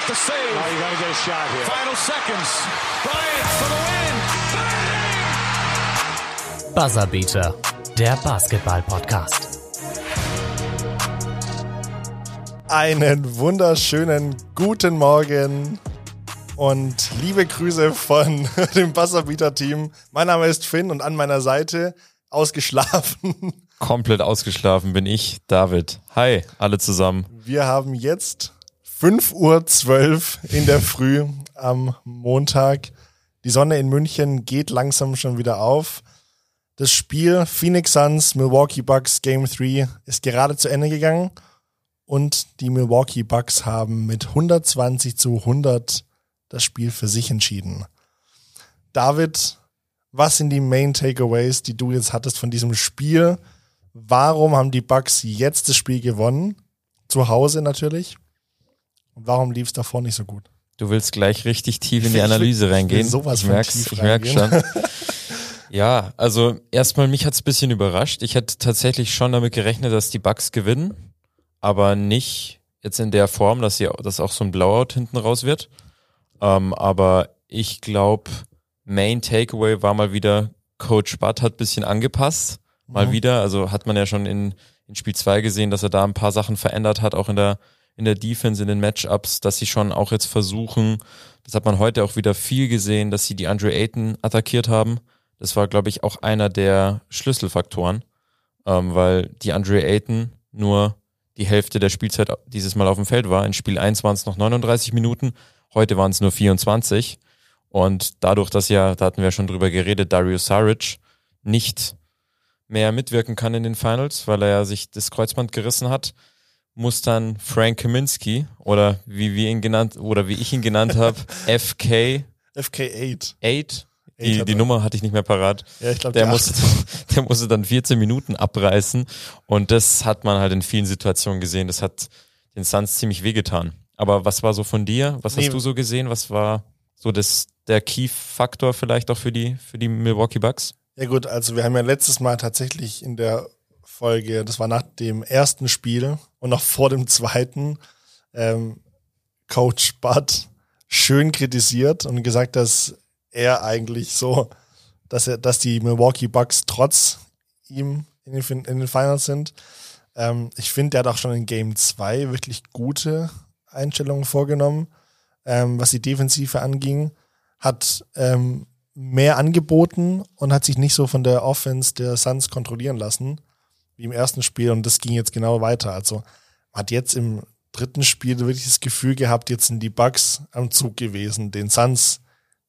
with the save. Oh, you got to get a shot here. Final seconds. Bryant for the win. Bang! Buzzerbeater, der Basketball-Podcast. Einen wunderschönen guten Morgen und liebe Grüße von dem Buzzerbeater-Team. Mein Name ist Finn und an meiner Seite ausgeschlafen. Komplett ausgeschlafen bin ich, David. Hi, alle zusammen. Wir haben jetzt 5.12 Uhr in der Früh am Montag. Die Sonne in München geht langsam schon wieder auf. Das Spiel Phoenix Suns, Milwaukee Bucks Game 3 ist gerade zu Ende gegangen und die Milwaukee Bucks haben mit 120 zu 100 das Spiel für sich entschieden. David, was sind die Main Takeaways, die du jetzt hattest von diesem Spiel? Warum haben die Bucks jetzt das Spiel gewonnen? Zu Hause natürlich. Und warum lief es davor nicht so gut? Du willst gleich richtig tief in die Analyse reingehen. Sowas ich merk's, ich merk schon. ja, also erstmal mich hat's ein bisschen überrascht. Ich hätte tatsächlich schon damit gerechnet, dass die Bucks gewinnen, aber nicht jetzt in der Form, dass sie, dass auch so ein Blowout hinten raus wird. Ähm, aber ich glaube, Main Takeaway war mal wieder, Coach Butt hat bisschen angepasst. Mal mhm. wieder. Also hat man ja schon in, in Spiel 2 gesehen, dass er da ein paar Sachen verändert hat, auch in der in der Defense, in den Matchups, dass sie schon auch jetzt versuchen, das hat man heute auch wieder viel gesehen, dass sie die Andre Ayton attackiert haben. Das war, glaube ich, auch einer der Schlüsselfaktoren, ähm, weil die Andre Ayton nur die Hälfte der Spielzeit dieses Mal auf dem Feld war. In Spiel 1 waren es noch 39 Minuten, heute waren es nur 24. Und dadurch, dass ja, da hatten wir schon drüber geredet, Darius Saric nicht mehr mitwirken kann in den Finals, weil er ja sich das Kreuzband gerissen hat, muss dann Frank Kaminsky oder wie wir ihn genannt oder wie ich ihn genannt habe, FK FK8. 8 die, die Nummer hatte ich nicht mehr parat. Ja, ich glaube, der musste, der musste dann 14 Minuten abreißen und das hat man halt in vielen Situationen gesehen. Das hat den Suns ziemlich wehgetan. Aber was war so von dir? Was nee. hast du so gesehen? Was war so das, der Key-Faktor vielleicht auch für die, für die Milwaukee Bucks? Ja gut, also wir haben ja letztes Mal tatsächlich in der Folge, das war nach dem ersten Spiel und noch vor dem zweiten, ähm, Coach Bud schön kritisiert und gesagt, dass er eigentlich so, dass er, dass die Milwaukee Bucks trotz ihm in den, in den Finals sind. Ähm, ich finde, der hat auch schon in Game 2 wirklich gute Einstellungen vorgenommen, ähm, was die Defensive anging. Hat ähm, mehr angeboten und hat sich nicht so von der Offense der Suns kontrollieren lassen wie im ersten Spiel und das ging jetzt genau weiter. Also hat jetzt im dritten Spiel wirklich das Gefühl gehabt, jetzt sind die Bugs am Zug gewesen, den Suns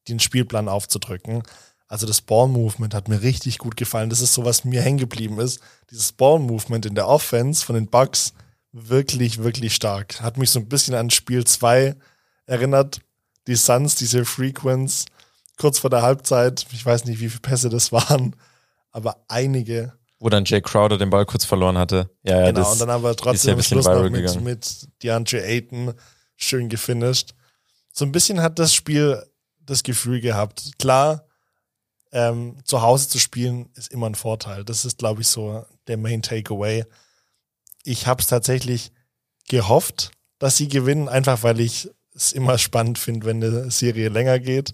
den Spielplan aufzudrücken. Also das Ball-Movement hat mir richtig gut gefallen. Das ist so, was mir hängen geblieben ist. Dieses Ball-Movement in der Offense von den Bugs wirklich, wirklich stark. Hat mich so ein bisschen an Spiel 2 erinnert. Die Suns, diese Frequenz, kurz vor der Halbzeit, ich weiß nicht, wie viele Pässe das waren, aber einige wo dann Jay Crowder den Ball kurz verloren hatte. Ja, ja, genau, das und dann haben wir trotzdem bisschen Schluss noch mit, gegangen. mit DeAndre Ayton schön gefinisht. So ein bisschen hat das Spiel das Gefühl gehabt. Klar, ähm, zu Hause zu spielen ist immer ein Vorteil. Das ist, glaube ich, so der Main Takeaway. Ich habe es tatsächlich gehofft, dass sie gewinnen, einfach weil ich es immer spannend finde, wenn eine Serie länger geht.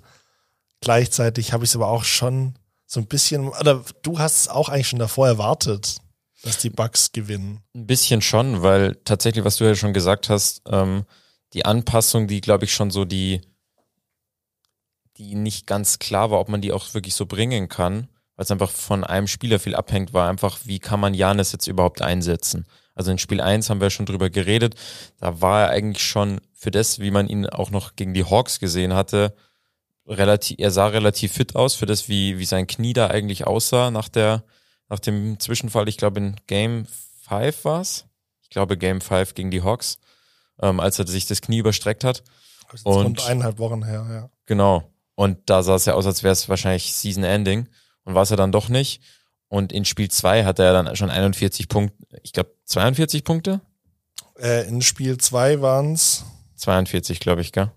Gleichzeitig habe ich es aber auch schon so ein bisschen, oder du hast es auch eigentlich schon davor erwartet, dass die Bucks gewinnen. Ein bisschen schon, weil tatsächlich, was du ja schon gesagt hast, ähm, die Anpassung, die glaube ich schon so die, die nicht ganz klar war, ob man die auch wirklich so bringen kann, weil es einfach von einem Spieler viel abhängt, war einfach, wie kann man Janis jetzt überhaupt einsetzen? Also in Spiel 1 haben wir schon drüber geredet, da war er eigentlich schon für das, wie man ihn auch noch gegen die Hawks gesehen hatte, relativ, er sah relativ fit aus für das, wie, wie sein Knie da eigentlich aussah nach der, nach dem Zwischenfall. Ich glaube, in Game 5 war's. Ich glaube, Game 5 gegen die Hawks, ähm, als er sich das Knie überstreckt hat. Das ist und eineinhalb Wochen her, ja. Genau. Und da sah es ja aus, als wäre es wahrscheinlich Season Ending. Und war es ja dann doch nicht. Und in Spiel 2 hatte er dann schon 41 Punkte, ich glaube 42 Punkte? Äh, in Spiel 2 waren's 42, glaube ich, gell?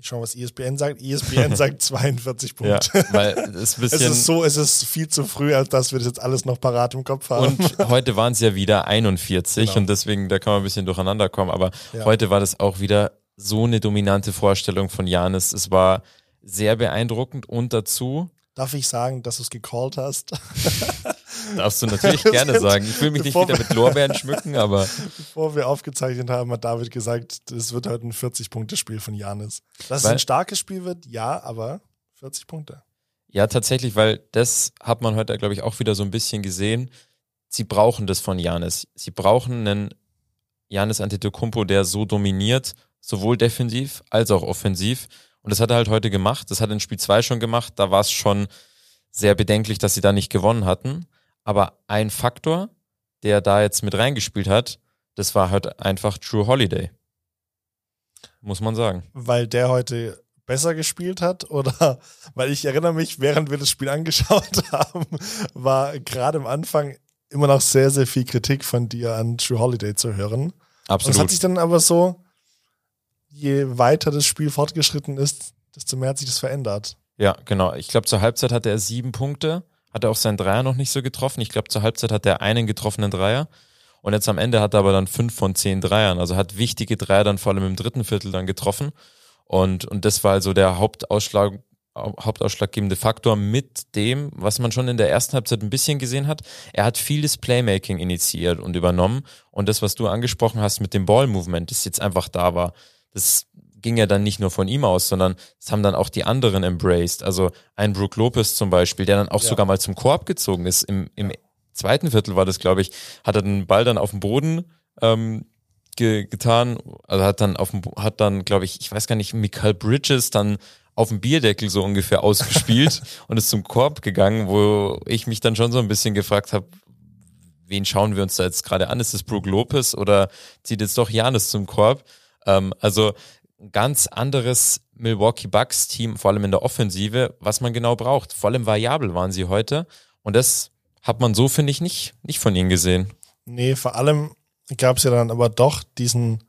Ich schaue, was ESPN sagt. ESPN sagt 42 Punkte. Ja, weil es, bisschen es ist so, es ist viel zu früh, als dass wir das jetzt alles noch parat im Kopf haben. Und heute waren es ja wieder 41 Genau. und deswegen, da kann man ein bisschen durcheinander kommen. Aber Ja. heute war das auch wieder so eine dominante Vorstellung von Janis. Es war sehr beeindruckend und dazu. Darf ich sagen, dass du es gecallt hast? Darfst du natürlich gerne sagen. Ich will mich nicht wieder mit Lorbeeren schmücken, aber. Bevor wir aufgezeichnet haben, hat David gesagt, es wird heute ein 40-Punkte-Spiel von Janis. Dass Weil- es ein starkes Spiel wird, ja, aber 40 Punkte. Ja, tatsächlich, weil das hat man heute, glaube ich, auch wieder so ein bisschen gesehen. Sie brauchen das von Janis. Sie brauchen einen Janis Antetokounmpo, der so dominiert, sowohl defensiv als auch offensiv. Und das hat er halt heute gemacht. Das hat er in Spiel 2 schon gemacht. Da war es schon sehr bedenklich, dass sie da nicht gewonnen hatten. Aber ein Faktor, der da jetzt mit reingespielt hat, das war halt einfach True Holiday. Muss man sagen. Weil der heute besser gespielt hat oder weil ich erinnere mich, während wir das Spiel angeschaut haben, war gerade am Anfang immer noch sehr, sehr viel Kritik von dir an True Holiday zu hören. Und es Absolut. hat sich dann aber so, je weiter das Spiel fortgeschritten ist, desto mehr hat sich das verändert. Ja, genau. Ich glaube, zur Halbzeit hatte er sieben Punkte, hat er auch seinen Dreier noch nicht so getroffen. Ich glaube, zur Halbzeit hat er einen getroffenen Dreier. Und jetzt am Ende hat er aber dann fünf von zehn Dreiern. Also hat wichtige Dreier dann vor allem im dritten Viertel dann getroffen. Und, und das war also der Hauptausschlag, hauptausschlaggebende Faktor mit dem, was man schon in der ersten Halbzeit ein bisschen gesehen hat. Er hat vieles Playmaking initiiert und übernommen. Und das, was du angesprochen hast mit dem Ball-Movement, das jetzt einfach da war, das ging ja dann nicht nur von ihm aus, sondern das haben dann auch die anderen embraced. Also ein Brook Lopez zum Beispiel, der dann auch Ja. sogar mal zum Korb gezogen ist. Im, im zweiten Viertel war das, glaube ich, hat er den Ball dann auf dem Boden ähm, ge getan, also hat dann auf dem, hat dann, glaube ich, ich weiß gar nicht, Michael Bridges dann auf dem Bierdeckel so ungefähr ausgespielt und ist zum Korb gegangen, wo ich mich dann schon so ein bisschen gefragt habe, wen schauen wir uns da jetzt gerade an? Ist es Brook Lopez oder zieht jetzt doch Janis zum Korb? Ähm, also ein ganz anderes Milwaukee Bucks Team, vor allem in der Offensive, was man genau braucht. Vor allem variabel waren sie heute und das hat man so, finde ich, nicht, nicht von ihnen gesehen. Nee, vor allem gab es ja dann aber doch diesen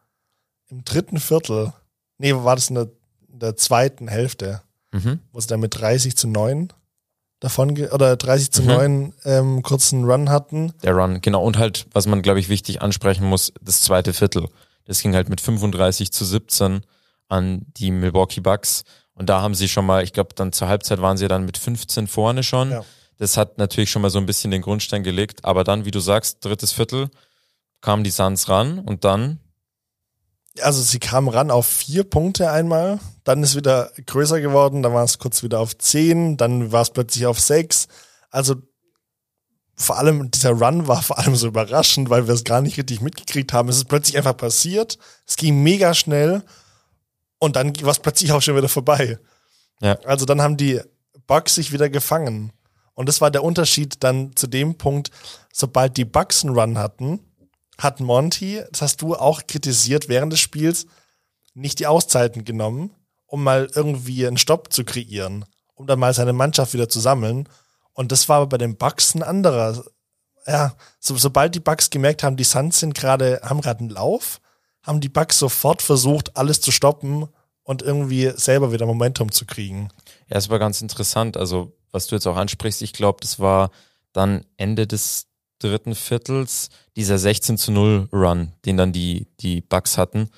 im dritten Viertel, nee, war das in der, in der zweiten Hälfte, Mhm. wo sie dann mit 30 zu 9 davon, oder 30 zu Mhm. 9 ähm, kurzen Run hatten. Der Run, genau. Und halt, was man, glaube ich, wichtig ansprechen muss, das zweite Viertel. Das ging halt mit 35 zu 17 an die Milwaukee Bucks. Und da haben sie schon mal, ich glaube, dann zur Halbzeit waren sie dann mit 15 vorne schon. Ja. Das hat natürlich schon mal so ein bisschen den Grundstein gelegt. Aber dann, wie du sagst, drittes Viertel, kamen die Suns ran und dann, Also sie kamen ran auf vier Punkte einmal, dann ist wieder größer geworden, dann war es kurz wieder auf zehn, dann war es plötzlich auf sechs. Also vor allem dieser Run war vor allem so überraschend, weil wir es gar nicht richtig mitgekriegt haben. Es ist plötzlich einfach passiert, es ging mega schnell und dann war es plötzlich auch schon wieder vorbei. Ja. Also dann haben die Bucks sich wieder gefangen. Und das war der Unterschied dann zu dem Punkt, sobald die Bucks einen Run hatten, hat Monty, das hast du auch kritisiert während des Spiels, nicht die Auszeiten genommen, um mal irgendwie einen Stopp zu kreieren, um dann mal seine Mannschaft wieder zu sammeln. Und das war bei den Bucks ein anderer. Ja, so, sobald die Bucks gemerkt haben, die Suns sind gerade, haben gerade einen Lauf, haben die Bucks sofort versucht, alles zu stoppen und irgendwie selber wieder Momentum zu kriegen. ja, es war ganz interessant. Also, was du jetzt auch ansprichst, ich glaube, das war dann Ende des dritten Viertels, dieser 16 zu 0 Run, den dann die, die Bucks hatten.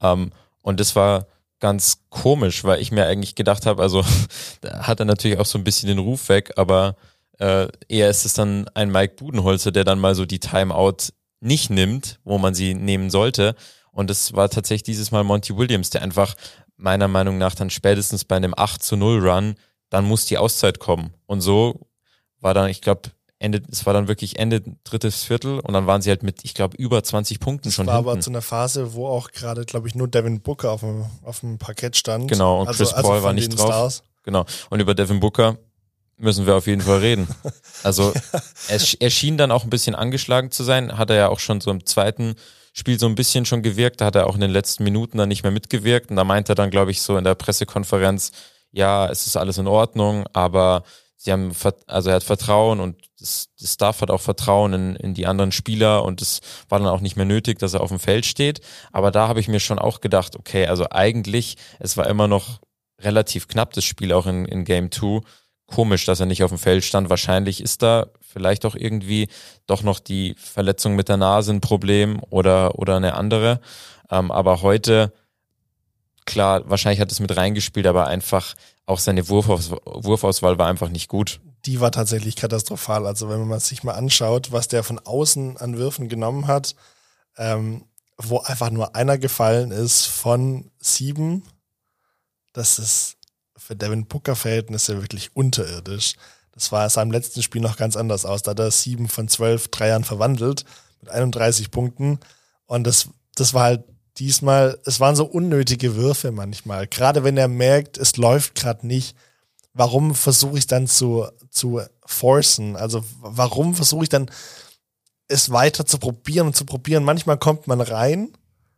Ähm, und das war ganz komisch, weil ich mir eigentlich gedacht habe, also hat er natürlich auch so ein bisschen den Ruf weg, aber äh, eher ist es dann ein Mike Budenholzer, der dann mal so die Timeout nicht nimmt, wo man sie nehmen sollte. Und es war tatsächlich dieses Mal Monty Williams, der einfach meiner Meinung nach dann spätestens bei einem 8 zu 0 Run, dann muss die Auszeit kommen. Und so war dann, ich glaube, Ende, es war dann wirklich Ende drittes Viertel und dann waren sie halt mit, ich glaube, über 20 Punkten Das schon war hinten. aber zu einer Phase, wo auch gerade, glaube ich, nur Devin Booker auf dem, auf dem Parkett stand. Genau, und Chris Paul war von nicht drauf. Stars. Genau. Und über Devin Booker müssen wir auf jeden Fall reden. Also er, er schien dann auch ein bisschen angeschlagen zu sein, hat er ja auch schon so im zweiten Spiel so ein bisschen schon gewirkt, da hat er auch in den letzten Minuten dann nicht mehr mitgewirkt und da meint er dann, glaube ich, so in der Pressekonferenz, ja, es ist alles in Ordnung, aber sie haben, also er hat Vertrauen und das, das Staff hat auch Vertrauen in, in die anderen Spieler und es war dann auch nicht mehr nötig, dass er auf dem Feld steht. Aber da habe ich mir schon auch gedacht, okay, also eigentlich, es war immer noch relativ knapp, das Spiel auch in, in Game 2. Komisch, dass er nicht auf dem Feld stand. Wahrscheinlich ist da vielleicht auch irgendwie doch noch die Verletzung mit der Nase ein Problem oder, oder eine andere. Ähm, aber heute klar, wahrscheinlich hat es mit reingespielt, aber einfach auch seine Wurfaus Wurfauswahl war einfach nicht gut. Die war tatsächlich katastrophal. Also wenn man sich mal anschaut, was der von außen an Würfen genommen hat, ähm, wo einfach nur einer gefallen ist von sieben, das ist für Devin Booker Verhältnisse wirklich unterirdisch. Das war sah im letzten Spiel noch ganz anders aus. Da hat er sieben von zwölf Dreiern verwandelt mit 31 Punkten. Und das, das war halt diesmal, es waren so unnötige Würfe manchmal. Gerade wenn er merkt, es läuft gerade nicht, warum versuche ich dann zu, zu forcen? Also warum versuche ich dann es weiter zu probieren und zu probieren? Manchmal kommt man rein.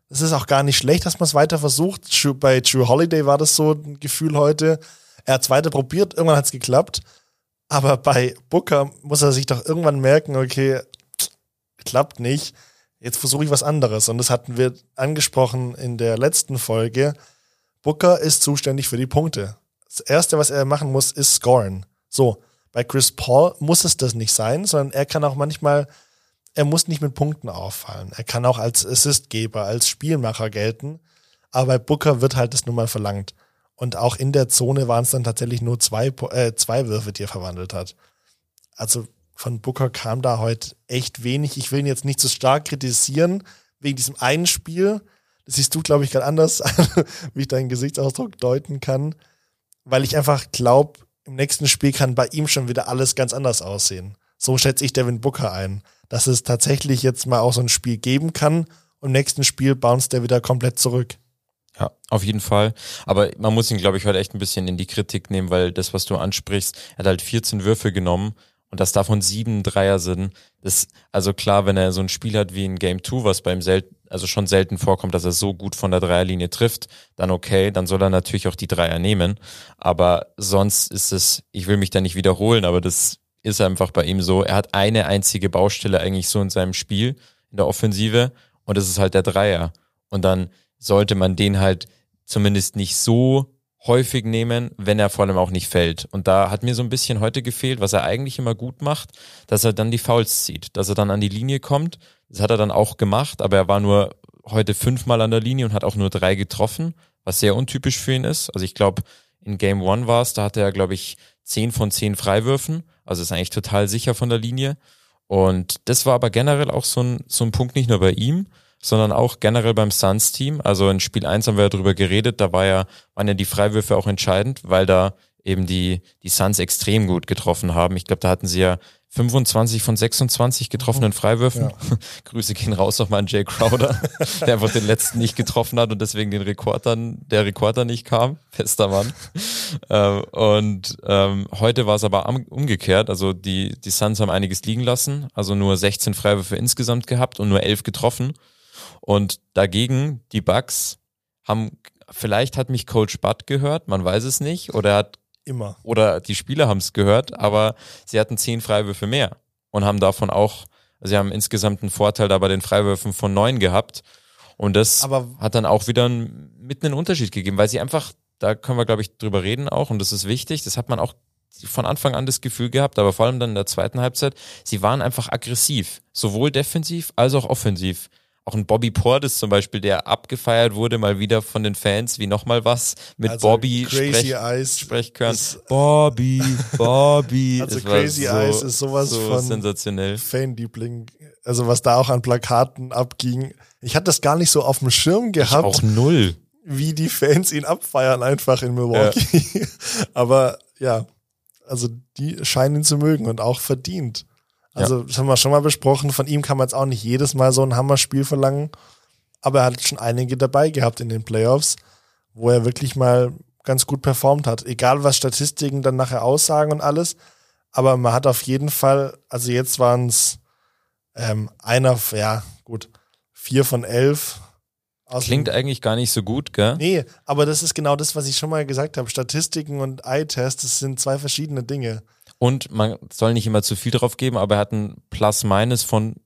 Es ist auch gar nicht schlecht, dass man es weiter versucht. Bei True Holiday war das so ein Gefühl heute. Er hat es weiter probiert, irgendwann hat es geklappt. Aber bei Booker muss er sich doch irgendwann merken, okay, klappt nicht jetzt versuche ich was anderes. Und das hatten wir angesprochen in der letzten Folge. Booker ist zuständig für die Punkte. Das Erste, was er machen muss, ist scoren. So, bei Chris Paul muss es das nicht sein, sondern er kann auch manchmal, er muss nicht mit Punkten auffallen. Er kann auch als Assistgeber, als Spielmacher gelten. Aber bei Booker wird halt das nun mal verlangt. Und auch in der Zone waren es dann tatsächlich nur zwei, äh, zwei Würfe, die er verwandelt hat. Also von Booker kam da heute echt wenig. Ich will ihn jetzt nicht so stark kritisieren wegen diesem einen Spiel. Das siehst du, glaube ich, gerade anders, wie ich deinen Gesichtsausdruck deuten kann. Weil ich einfach glaube, im nächsten Spiel kann bei ihm schon wieder alles ganz anders aussehen. So schätze ich Devin Booker ein. Dass es tatsächlich jetzt mal auch so ein Spiel geben kann und im nächsten Spiel bounced er wieder komplett zurück. Ja, auf jeden Fall. Aber man muss ihn, glaube ich, heute echt ein bisschen in die Kritik nehmen, weil das, was du ansprichst, er hat halt 14 Würfe genommen und dass davon sieben Dreier sind, ist also klar, wenn er so ein Spiel hat wie in Game 2, was beim selten, also schon selten vorkommt, dass er so gut von der Dreierlinie trifft, dann okay, dann soll er natürlich auch die Dreier nehmen. Aber sonst ist es, ich will mich da nicht wiederholen, aber das ist einfach bei ihm so. Er hat eine einzige Baustelle eigentlich so in seinem Spiel, in der Offensive, und das ist halt der Dreier. Und dann sollte man den halt zumindest nicht so häufig nehmen, wenn er vor allem auch nicht fällt. Und da hat mir so ein bisschen heute gefehlt, was er eigentlich immer gut macht, dass er dann die Fouls zieht, dass er dann an die Linie kommt. Das hat er dann auch gemacht, aber er war nur heute fünfmal an der Linie und hat auch nur drei getroffen, was sehr untypisch für ihn ist. Also ich glaube, in Game One war es, da hatte er, glaube ich, zehn von zehn Freiwürfen. Also ist eigentlich total sicher von der Linie. Und das war aber generell auch so ein, so ein Punkt nicht nur bei ihm, sondern auch generell beim Suns-Team. Also in Spiel 1 haben wir ja drüber geredet, da war ja, waren ja die Freiwürfe auch entscheidend, weil da eben die, die Suns extrem gut getroffen haben. Ich glaube, da hatten sie ja 25 von 26 getroffenen Freiwürfen. Ja. Grüße gehen raus nochmal an Jay Crowder, der einfach den letzten nicht getroffen hat und deswegen den Rekord dann, der Rekorder nicht kam. Fester Mann. ähm, und ähm, heute war es aber umgekehrt. Also die, die Suns haben einiges liegen lassen, also nur 16 Freiwürfe insgesamt gehabt und nur 11 getroffen. Und dagegen, die Bucks haben, vielleicht hat mich Coach Butt gehört, man weiß es nicht, oder hat immer. Oder die Spieler haben es gehört, aber sie hatten zehn Freiwürfe mehr und haben davon auch, sie haben insgesamt einen Vorteil da bei den Freiwürfen von neun gehabt. Und das aber hat dann auch wieder einen, mitten einen Unterschied gegeben, weil sie einfach, da können wir, glaube ich, drüber reden auch, und das ist wichtig, das hat man auch von Anfang an das Gefühl gehabt, aber vor allem dann in der zweiten Halbzeit, sie waren einfach aggressiv, sowohl defensiv als auch offensiv auch ein Bobby Portis zum Beispiel, der abgefeiert wurde, mal wieder von den Fans, wie nochmal was mit also Bobby Crazy Eyes sprech können. Bobby, Bobby. Also Crazy so, Eyes ist sowas so von sensationell. Fanliebling. Also was da auch an Plakaten abging. Ich hatte das gar nicht so auf dem Schirm gehabt. Ich auch null. Wie die Fans ihn abfeiern einfach in Milwaukee. Ja. Aber ja, also die scheinen ihn zu mögen und auch verdient. Also, ja. das haben wir schon mal besprochen. Von ihm kann man jetzt auch nicht jedes Mal so ein Hammerspiel verlangen. Aber er hat schon einige dabei gehabt in den Playoffs, wo er wirklich mal ganz gut performt hat. Egal, was Statistiken dann nachher aussagen und alles. Aber man hat auf jeden Fall, also jetzt waren es ähm, einer, ja, gut, vier von elf. Klingt eigentlich gar nicht so gut, gell? Nee, aber das ist genau das, was ich schon mal gesagt habe. Statistiken und Eye-Test, das sind zwei verschiedene Dinge. Und man soll nicht immer zu viel drauf geben, aber er hat ein Plus-Minus von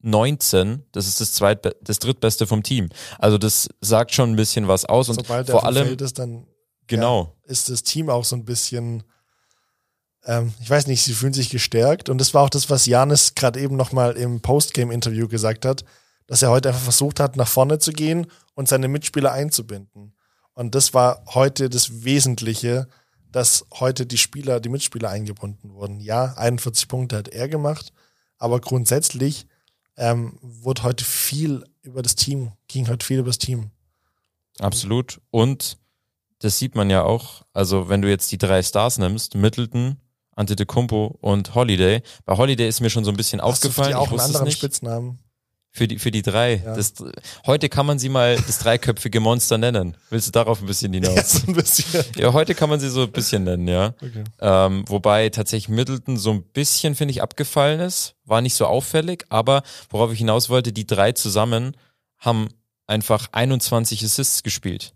19. Das ist das zweit das drittbeste vom Team. Also das sagt schon ein bisschen was aus und Sobald vor allem ist, dann genau ja, ist das Team auch so ein bisschen ähm, ich weiß nicht, sie fühlen sich gestärkt und das war auch das, was Janis gerade eben nochmal im Postgame-Interview gesagt hat, dass er heute einfach versucht hat, nach vorne zu gehen und seine Mitspieler einzubinden. Und das war heute das Wesentliche, dass heute die Spieler, die Mitspieler eingebunden wurden. Ja, 41 Punkte hat er gemacht, aber grundsätzlich ähm, wurde heute viel über das Team, ging heute viel über das Team. Absolut. Und das sieht man ja auch, also wenn du jetzt die drei Stars nimmst, Middleton, Antetokounmpo und Holiday. Bei Holiday ist mir schon so ein bisschen Hast du aufgefallen. die auch ich einen wusste anderen. Spitznamen? Für die, für die drei. Ja. Das, heute kann man sie mal das dreiköpfige Monster nennen. Willst du darauf ein bisschen Ja, hinaus? so ein bisschen. Ja, heute kann man sie so ein bisschen nennen, ja. Okay. Ähm, wobei tatsächlich Middleton so ein bisschen, finde ich, abgefallen ist. War nicht so auffällig, aber worauf ich hinaus wollte, die drei zusammen haben einfach 21 Assists gespielt.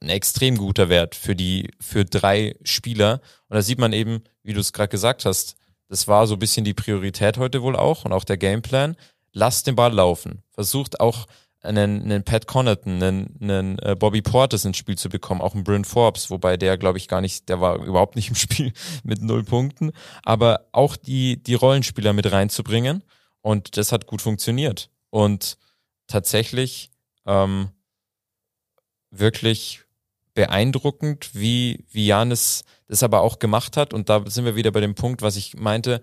Ein extrem guter Wert für die, für drei Spieler. Und da sieht man eben, wie du es gerade gesagt hast, das war so ein bisschen die Priorität heute wohl auch und auch der Gameplan. Lasst den Ball laufen. Versucht auch einen, einen Pat Connaughton, einen, einen äh, Bobby Portis ins Spiel zu bekommen, auch einen Bryn Forbes, wobei der, glaube ich, gar nicht, der war überhaupt nicht im Spiel mit null Punkten, aber auch die, die Rollenspieler mit reinzubringen und das hat gut funktioniert. Und tatsächlich ähm, wirklich beeindruckend, wie, wie Janis das aber auch gemacht hat. Und da sind wir wieder bei dem Punkt, was ich meinte,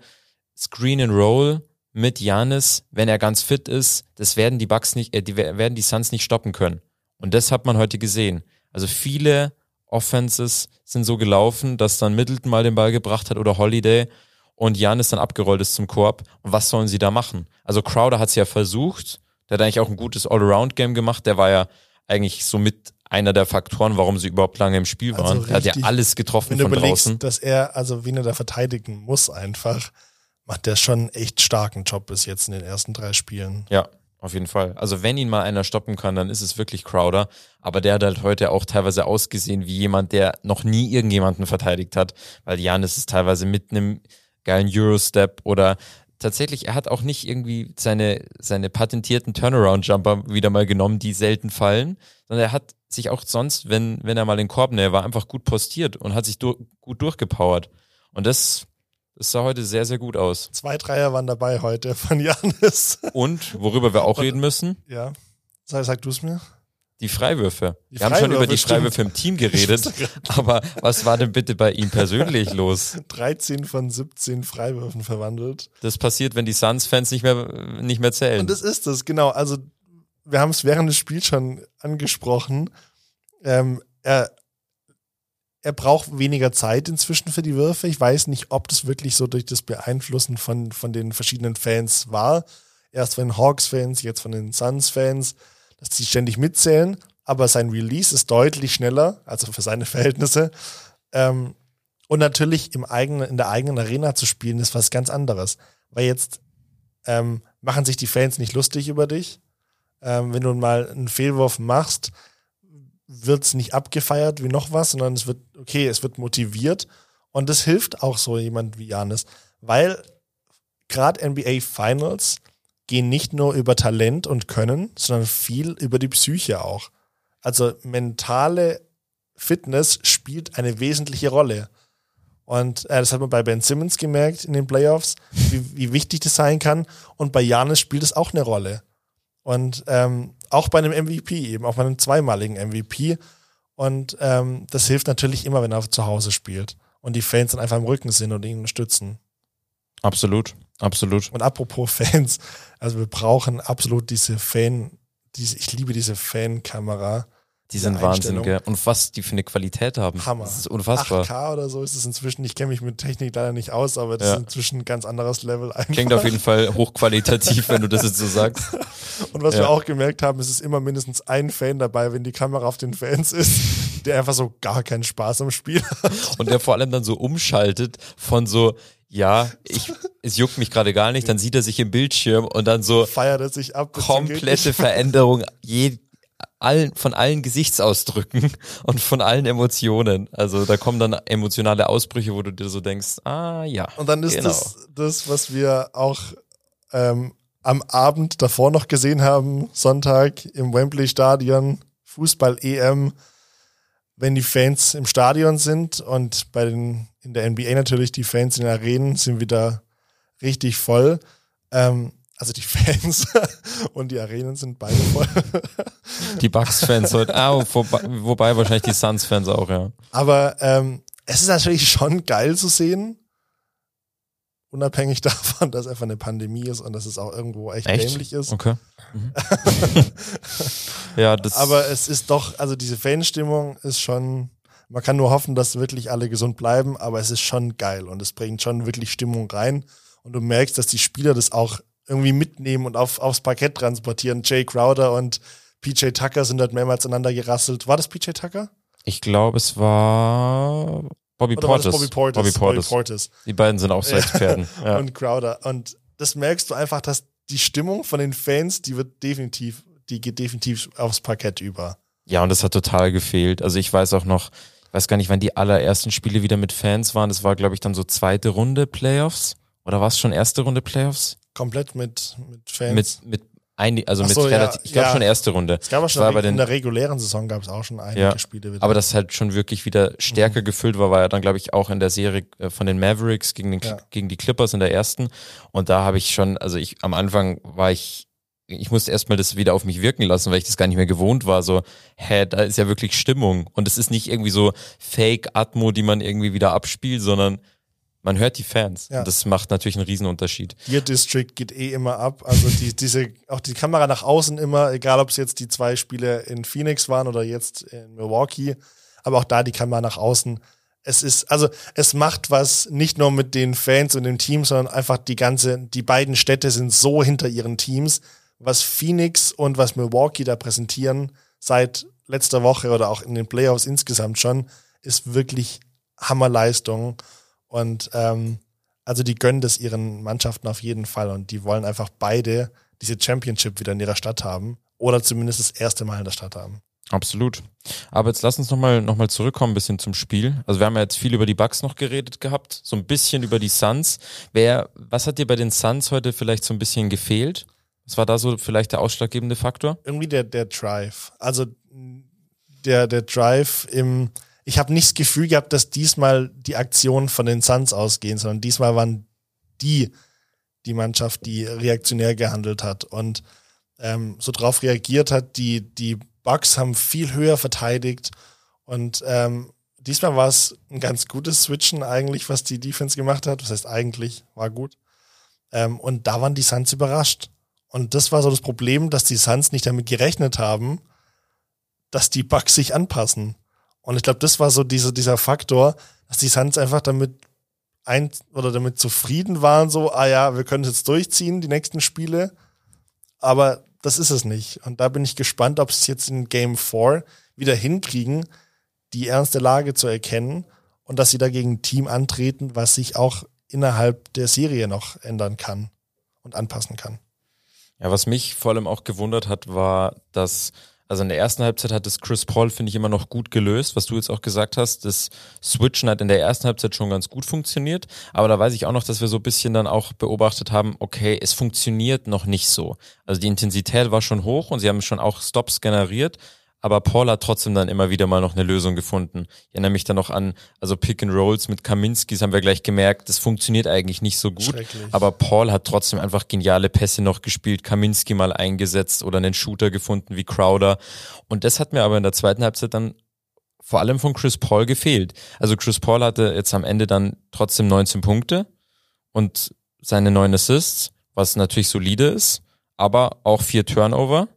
Screen and Roll mit Janis, wenn er ganz fit ist, das werden die Bucks nicht, äh, die wer- werden die Suns nicht stoppen können. Und das hat man heute gesehen. Also viele Offenses sind so gelaufen, dass dann Middleton mal den Ball gebracht hat oder Holiday und Janis dann abgerollt ist zum Korb. Und was sollen sie da machen? Also Crowder hat es ja versucht, der hat eigentlich auch ein gutes All-Around-Game gemacht, der war ja eigentlich so mit einer der Faktoren, warum sie überhaupt lange im Spiel Also waren. er hat ja alles getroffen Wenn du von draußen. dass er, also wen er da verteidigen muss einfach, macht der schon einen echt starken Job bis jetzt in den ersten drei Spielen. Ja, auf jeden Fall. Also wenn ihn mal einer stoppen kann, dann ist es wirklich Crowder. Aber der hat halt heute auch teilweise ausgesehen wie jemand, der noch nie irgendjemanden verteidigt hat, weil Janis ist teilweise mit einem geilen Eurostep oder tatsächlich, er hat auch nicht irgendwie seine, seine patentierten Turnaround-Jumper wieder mal genommen, die selten fallen, sondern er hat sich auch sonst, wenn, wenn er mal in Korb war, einfach gut postiert und hat sich dur gut durchgepowert. Und das, das sah heute sehr, sehr gut aus. Zwei Dreier waren dabei heute von Janis. Und worüber wir auch reden müssen, ja. Sag, sag du es mir. Die Freiwürfe. Die Wir haben schon über die Freiwürfe im Team geredet, aber was war denn bitte bei ihm persönlich los? 13 von 17 Freiwürfen verwandelt. Das passiert, wenn die Suns-Fans nicht mehr, nicht mehr zählen. Und das ist es, genau. Also, wir haben es während des Spiels schon angesprochen. Ähm, er, er braucht weniger Zeit inzwischen für die Würfe. Ich weiß nicht, ob das wirklich so durch das Beeinflussen von, von den verschiedenen Fans war. Erst von den Hawks-Fans, jetzt von den Suns-Fans, dass die ständig mitzählen. Aber sein Release ist deutlich schneller, also für seine Verhältnisse. Ähm, und natürlich im eigenen, in der eigenen Arena zu spielen, ist was ganz anderes. Weil jetzt ähm, machen sich die Fans nicht lustig über dich. Ähm, wenn du mal einen Fehlwurf machst, wird's nicht abgefeiert wie noch was, sondern es wird, okay, es wird motiviert. Und das hilft auch so jemand wie Janis, weil gerade NBA Finals gehen nicht nur über Talent und Können, sondern viel über die Psyche auch. Also mentale Fitness spielt eine wesentliche Rolle. Und äh, das hat man bei Ben Simmons gemerkt in den Playoffs, wie, wie wichtig das sein kann. Und bei Janis spielt es auch eine Rolle. Und ähm, auch bei einem MVP eben, auch bei einem zweimaligen MVP. Und ähm, das hilft natürlich immer, wenn er zu Hause spielt. Und die Fans dann einfach im Rücken sind und ihn unterstützen. absolut, absolut. Und apropos Fans, also wir brauchen absolut diese Fan, diese, ich liebe diese Fan-Kamera. Die sind Einstellung. wahnsinnige. Und was die für eine Qualität haben. Hammer. Das ist unfassbar. 8K oder so ist es inzwischen. Ich kenne mich mit Technik leider nicht aus, aber das Ja. ist inzwischen ein ganz anderes Level einfach. Klingt auf jeden Fall hochqualitativ, wenn du das jetzt so sagst. Und was Ja. wir auch gemerkt haben, ist es ist immer mindestens ein Fan dabei, wenn die Kamera auf den Fans ist, der einfach so gar keinen Spaß am Spiel hat. Und der vor allem dann so umschaltet von so, ja, ich, es juckt mich gerade gar nicht, dann sieht er sich im Bildschirm und dann so Feiert er sich ab. komplette. Veränderung je, allen, von allen Gesichtsausdrücken und von allen Emotionen. Also da kommen dann emotionale Ausbrüche, wo du dir so denkst, ah ja. Und dann ist genau. das das, was wir auch ähm, am Abend davor noch gesehen haben, Sonntag im Wembley Stadion, Fußball-EM, wenn die Fans im Stadion sind und bei den, in der NBA natürlich die Fans in den Arenen sind wieder richtig voll. Ähm, also die Fans und die Arenen sind beide voll. Die Bucks-Fans heute, ah, wobei, wobei wahrscheinlich die Suns-Fans auch, ja. Aber ähm, es ist natürlich schon geil zu sehen, unabhängig davon, dass einfach eine Pandemie ist und dass es auch irgendwo echt, Echt? dämlich ist. Okay. Mhm. ja, das. Aber es ist doch, also diese Fanstimmung ist schon, man kann nur hoffen, dass wirklich alle gesund bleiben, aber es ist schon geil und es bringt schon wirklich Stimmung rein und du merkst, dass die Spieler das auch irgendwie mitnehmen und auf, aufs Parkett transportieren. Jay Crowder und PJ Tucker sind dort mehrmals aneinander gerasselt. War das PJ Tucker? ich glaube, es war Bobby Oder war Portis. das Bobby Portis? Bobby Portis. Portis. Die beiden sind auch Sexpferden. Ja. und Crowder. Und das merkst du einfach, dass die Stimmung von den Fans, die wird definitiv, die geht definitiv aufs Parkett über. ja, und das hat total gefehlt. Also ich weiß auch noch, ich weiß gar nicht, wann die allerersten Spiele wieder mit Fans waren. Das war, glaube ich, dann so zweite Runde Playoffs. Oder war es schon erste Runde Playoffs? Komplett mit, mit Fans. Mit, mit ein, also Ach mit so, ja, relativ, ich glaube ja. schon erste Runde. es gab schon war bei in den- der regulären Saison gab es auch schon einige Ja, Spiele wieder. Aber das halt schon wirklich wieder stärker gefüllt war, war ja dann, glaube ich, auch in der Serie äh, von den Mavericks gegen, den, gegen die Clippers in der ersten. Und da habe ich schon, also ich am Anfang war ich, ich musste erstmal das wieder auf mich wirken lassen, weil ich das gar nicht mehr gewohnt war. So, hä, da ist ja wirklich Stimmung. Und es ist nicht irgendwie so Fake-Atmo, die man irgendwie wieder abspielt, sondern man hört die Fans. Ja. Und das macht natürlich einen Riesenunterschied. Deer District geht eh immer ab. Also die, diese, auch die Kamera nach außen immer, egal ob es jetzt die zwei Spiele in Phoenix waren oder jetzt in Milwaukee, aber auch da die Kamera nach außen. Es ist, also es macht was nicht nur mit den Fans und dem Team, sondern einfach die ganze, die beiden Städte sind so hinter ihren Teams. Was Phoenix und was Milwaukee da präsentieren seit letzter Woche oder auch in den Playoffs insgesamt schon, ist wirklich Hammerleistung. Und ähm, also die gönnen das ihren Mannschaften auf jeden Fall und die wollen einfach beide diese Championship wieder in ihrer Stadt haben oder zumindest das erste Mal in der Stadt haben. Absolut. Aber jetzt lass uns nochmal noch mal zurückkommen ein bisschen zum Spiel. Also wir haben ja jetzt viel über die Bucks noch geredet gehabt, so ein bisschen über die Suns. Wer, was hat dir bei den Suns heute vielleicht so ein bisschen gefehlt? Was war da so vielleicht der ausschlaggebende Faktor? Irgendwie der, der Drive. Also der, der Drive im, ich habe nicht das Gefühl gehabt, dass diesmal die Aktionen von den Suns ausgehen, sondern diesmal waren die die Mannschaft, die reaktionär gehandelt hat und ähm, so drauf reagiert hat. Die, die Bucks haben viel höher verteidigt und ähm, diesmal war es ein ganz gutes Switchen eigentlich, was die Defense gemacht hat. Das heißt eigentlich, war gut. Ähm, und da waren die Suns überrascht. Und das war so das Problem, dass die Suns nicht damit gerechnet haben, dass die Bucks sich anpassen. Und ich glaube, das war so diese, dieser Faktor, dass die Suns einfach damit ein oder damit zufrieden waren, so, ah ja, wir können es jetzt durchziehen, die nächsten Spiele. Aber das ist es nicht. Und da bin ich gespannt, ob sie es jetzt in Game 4 wieder hinkriegen, die ernste Lage zu erkennen und dass sie dagegen ein Team antreten, was sich auch innerhalb der Serie noch ändern kann und anpassen kann. Ja, was mich vor allem auch gewundert hat, war, dass, also in der ersten Halbzeit hat das Chris Paul, finde ich, immer noch gut gelöst, was du jetzt auch gesagt hast. Das Switchen hat in der ersten Halbzeit schon ganz gut funktioniert, aber da weiß ich auch noch, dass wir so ein bisschen dann auch beobachtet haben, okay, es funktioniert noch nicht so. Also die Intensität war schon hoch und sie haben schon auch Stops generiert, aber Paul hat trotzdem dann immer wieder mal noch eine Lösung gefunden. Ich erinnere mich dann noch an, also Pick and Rolls mit Kaminski, das haben wir gleich gemerkt, das funktioniert eigentlich nicht so gut. Aber Paul hat trotzdem einfach geniale Pässe noch gespielt, Kaminski mal eingesetzt oder einen Shooter gefunden wie Crowder. Und das hat mir aber in der zweiten Halbzeit dann vor allem von Chris Paul gefehlt. Also Chris Paul hatte jetzt am Ende dann trotzdem 19 Punkte und seine neun Assists, was natürlich solide ist, aber auch vier Turnover.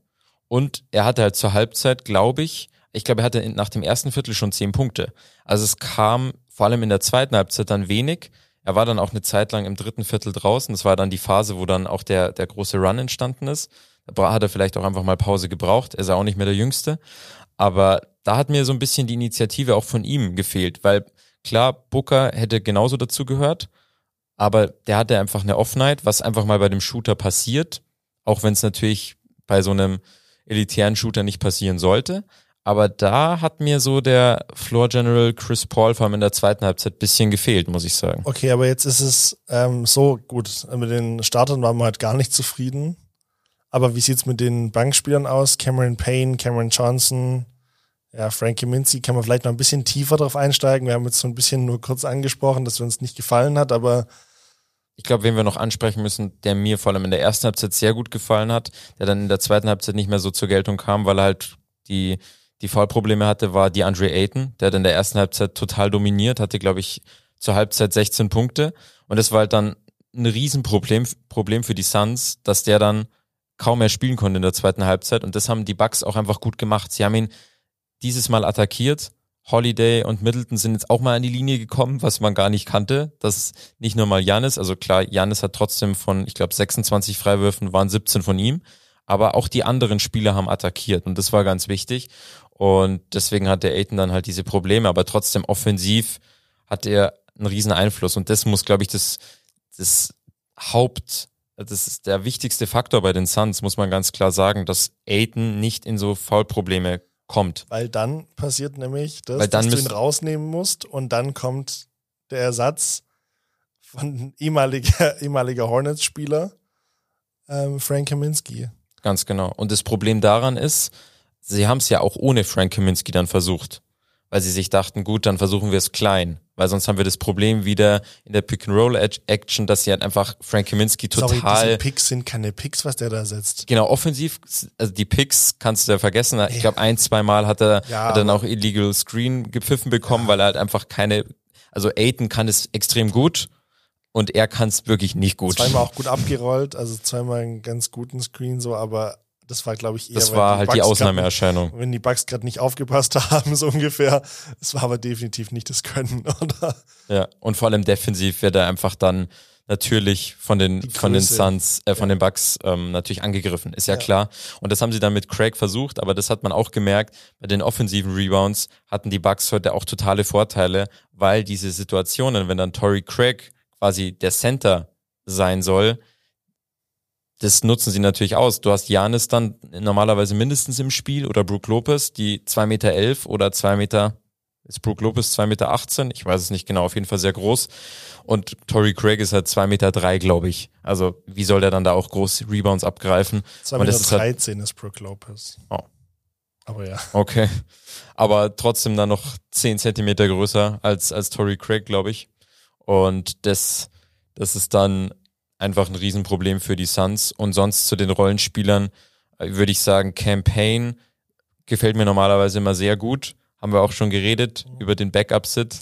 Und er hatte halt zur Halbzeit, glaube ich, ich glaube, er hatte nach dem ersten Viertel schon zehn Punkte. Also es kam vor allem in der zweiten Halbzeit dann wenig. Er war dann auch eine Zeit lang im dritten Viertel draußen. Das war dann die Phase, wo dann auch der, der große Run entstanden ist. Da hat er vielleicht auch einfach mal Pause gebraucht. Er ist auch nicht mehr der Jüngste. Aber da hat mir so ein bisschen die Initiative auch von ihm gefehlt, weil klar, Booker hätte genauso dazu gehört, aber der hatte einfach eine Off-Night, was einfach mal bei dem Shooter passiert, auch wenn es natürlich bei so einem elitären Shooter nicht passieren sollte. Aber da hat mir so der Floor General Chris Paul vor allem in der zweiten Halbzeit bisschen gefehlt, muss ich sagen. Okay, aber jetzt ist es ähm, so gut. Mit den Startern waren wir halt gar nicht zufrieden. Aber wie sieht's mit den Bankspielern aus? Cameron Payne, Cameron Johnson, ja, Frankie Mincy, kann man vielleicht noch ein bisschen tiefer drauf einsteigen. Wir haben jetzt so ein bisschen nur kurz angesprochen, dass uns nicht gefallen hat, aber ich glaube, wen wir noch ansprechen müssen, der mir vor allem in der ersten Halbzeit sehr gut gefallen hat, der dann in der zweiten Halbzeit nicht mehr so zur Geltung kam, weil er halt die, die Foulprobleme hatte, war die Andre Ayton, der hat in der ersten Halbzeit total dominiert, hatte, glaube ich, zur Halbzeit 16 Punkte. Und das war halt dann ein Riesenproblem Problem für die Suns, dass der dann kaum mehr spielen konnte in der zweiten Halbzeit. Und das haben die Bucks auch einfach gut gemacht. Sie haben ihn dieses Mal attackiert. Holiday und Middleton sind jetzt auch mal an die Linie gekommen, was man gar nicht kannte. Das nicht nur mal Janis, also klar, Janis hat trotzdem von, ich glaube, 26 Freiwürfen waren 17 von ihm, aber auch die anderen Spieler haben attackiert und das war ganz wichtig. Und deswegen hat der Aiton dann halt diese Probleme, aber trotzdem offensiv hat er einen riesen Einfluss und das muss, glaube ich, das, das Haupt, das ist der wichtigste Faktor bei den Suns, muss man ganz klar sagen, dass Aiton nicht in so Foulprobleme kommt. Weil dann passiert nämlich das, Weil dann dass du ihn rausnehmen musst und dann kommt der Ersatz von ehemaliger, ehemaliger Hornets-Spieler ähm, Frank Kaminski. Ganz genau. Und das Problem daran ist, sie haben es ja auch ohne Frank Kaminski dann versucht. Weil sie sich dachten, gut, dann versuchen wir es klein. Weil sonst haben wir das Problem wieder in der Pick-and-Roll-Action, dass sie halt einfach Frank Kaminski Sorry, total diese Picks sind keine Picks, was der da setzt. Genau, offensiv, also die Picks kannst du ja vergessen. Ich glaube, ein, zwei Mal hat er, Ja, hat er dann auch Illegal Screen gepfiffen bekommen, weil er halt einfach keine, also Aiton kann es extrem gut und er kann es wirklich nicht gut. Zweimal auch gut abgerollt, also zweimal einen ganz guten Screen so, aber das war, glaube ich, eher. das war halt die Bucks Ausnahmeerscheinung. grad- Wenn die Bugs gerade nicht aufgepasst haben, so ungefähr. Es war aber definitiv nicht das Können, oder? Ja, und vor allem defensiv wird er einfach dann natürlich von den Die von den. Suns, äh, von den Bucks ähm, natürlich angegriffen, ist ja, Ja. klar. Und das haben sie dann mit Craig versucht, aber das hat man auch gemerkt. Bei den offensiven Rebounds hatten die Bucks heute auch totale Vorteile, weil diese Situationen, wenn dann Torrey Craig quasi der Center sein soll, das nutzen sie natürlich aus. Du hast Janis dann normalerweise mindestens im Spiel oder Brook Lopez, die zwei Meter elf oder zwei Meter, ist Brook Lopez zwei Meter, achtzehn? ich weiß es nicht genau, auf jeden Fall sehr groß. Und Torrey Craig ist halt zwei Meter, drei, glaube ich. Also wie soll der dann da auch groß Rebounds abgreifen? 2,13 Und Meter das ist halt- 13 ist Brook Lopez. Oh. Aber ja. Okay. Aber trotzdem dann noch zehn Zentimeter größer als, als Torrey Craig, glaube ich. Und das, das ist dann einfach ein Riesenproblem für die Suns. Und sonst zu den Rollenspielern äh, würde ich sagen, Campaign gefällt mir normalerweise immer sehr gut. Haben wir auch schon geredet über den Backup-Sit.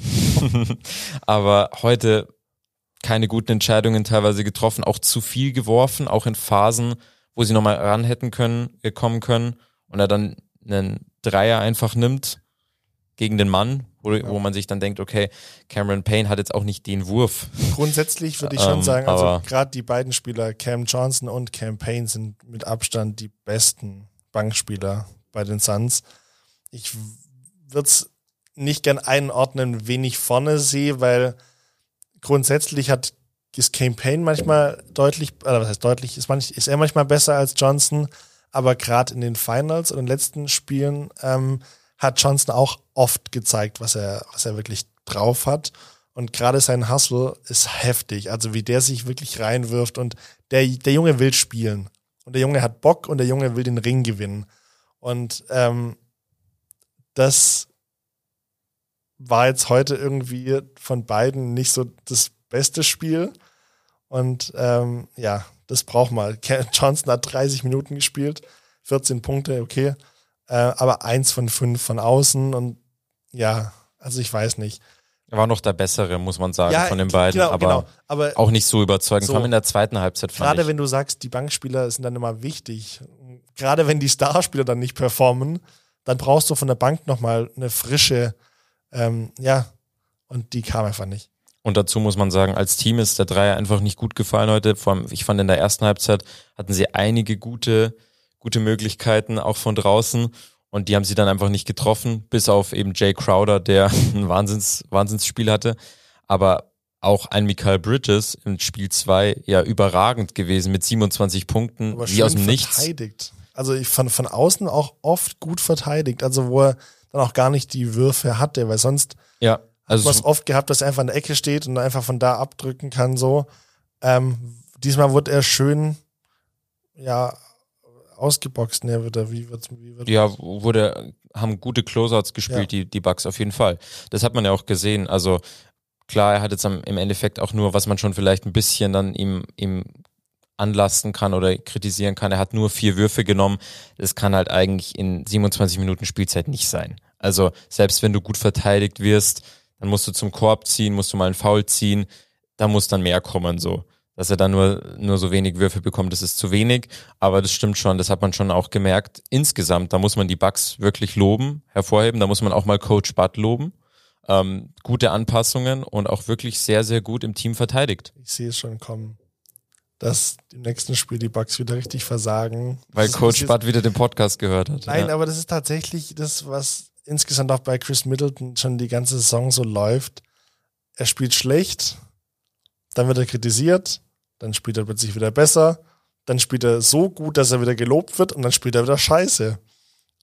Aber heute keine guten Entscheidungen teilweise getroffen, auch zu viel geworfen, auch in Phasen, wo sie nochmal ran hätten können, gekommen können und er dann einen Dreier einfach nimmt gegen den Mann, wo, wo man sich dann denkt, okay, Cameron Payne hat jetzt auch nicht den Wurf. Grundsätzlich würde ich schon Ähm, sagen, also gerade die beiden Spieler, Cam Johnson und Cam Payne, sind mit Abstand die besten Bankspieler bei den Suns. Ich würde es nicht gern einordnen, wen ich vorne sehe, weil grundsätzlich hat ist Cam Payne manchmal deutlich, oder was heißt deutlich, ist, manch, ist er manchmal besser als Johnson, aber gerade in den Finals und in den letzten Spielen ähm, hat Johnson auch oft gezeigt, was er, was er wirklich drauf hat. Und gerade sein Hustle ist heftig. Also wie der sich wirklich reinwirft und der, der Junge will spielen. Und der Junge hat Bock und der Junge will den Ring gewinnen. Und ähm, das war jetzt heute irgendwie von beiden nicht so das beste Spiel. Und ähm, ja, das braucht man. Johnson hat 30 Minuten gespielt, 14 Punkte, okay. Äh, aber eins von fünf von außen und ja, also ich weiß nicht. Er war noch der Bessere, muss man sagen, ja, von den beiden, genau, aber genau. aber auch nicht so überzeugend. So. Vor allem in der zweiten Halbzeit fand gerade ich. wenn du sagst, die Bankspieler sind dann immer wichtig, gerade wenn die Starspieler dann nicht performen, dann brauchst du von der Bank nochmal eine frische, ähm, ja, und die kam einfach nicht. Und dazu muss man sagen, als Team ist der Dreier einfach nicht gut gefallen heute. Vor allem, ich fand in der ersten Halbzeit hatten sie einige gute, gute Möglichkeiten, auch von draußen. Und die haben sie dann einfach nicht getroffen, bis auf eben Jay Crowder, der ein Wahnsinns, Wahnsinnsspiel hatte. Aber auch ein Michael Bridges im Spiel 2 ja überragend gewesen mit 27 Punkten, Aber wie aus dem Nichts. verteidigt. Also ich fand von außen auch oft gut verteidigt. Also wo er dann auch gar nicht die Würfe hatte, weil sonst Ja, also was oft gehabt, dass er einfach in der Ecke steht und einfach von da abdrücken kann, so. Ähm, diesmal wurde er schön, ja, ausgeboxt, ne, wird er, wie wird, wie wird Ja, wurde, haben gute Closeouts gespielt, Ja. die, die Bucks auf jeden Fall. Das hat man ja auch gesehen. Also klar, er hat jetzt am, im Endeffekt auch nur, was man schon vielleicht ein bisschen dann ihm, ihm anlasten kann oder kritisieren kann. Er hat nur vier Würfe genommen. Das kann halt eigentlich in 27 Minuten Spielzeit nicht sein. Also selbst wenn du gut verteidigt wirst, dann musst du zum Korb ziehen, musst du mal einen Foul ziehen, da muss dann mehr kommen so. Dass er dann nur, nur so wenig Würfe bekommt, das ist zu wenig. Aber das stimmt schon, das hat man schon auch gemerkt. Insgesamt, da muss man die Bugs wirklich loben, hervorheben. Da muss man auch mal Coach Butt loben. Ähm, gute Anpassungen und auch wirklich sehr, sehr gut im Team verteidigt. Ich sehe es schon kommen dass im nächsten Spiel die Bugs wieder richtig versagen. Weil Coach Butt wieder den Podcast gehört hat. Nein, ja. aber das ist tatsächlich das, was insgesamt auch bei Chris Middleton schon die ganze Saison so läuft. Er spielt schlecht, dann wird er kritisiert, dann spielt er plötzlich wieder besser, dann spielt er so gut, dass er wieder gelobt wird und dann spielt er wieder scheiße.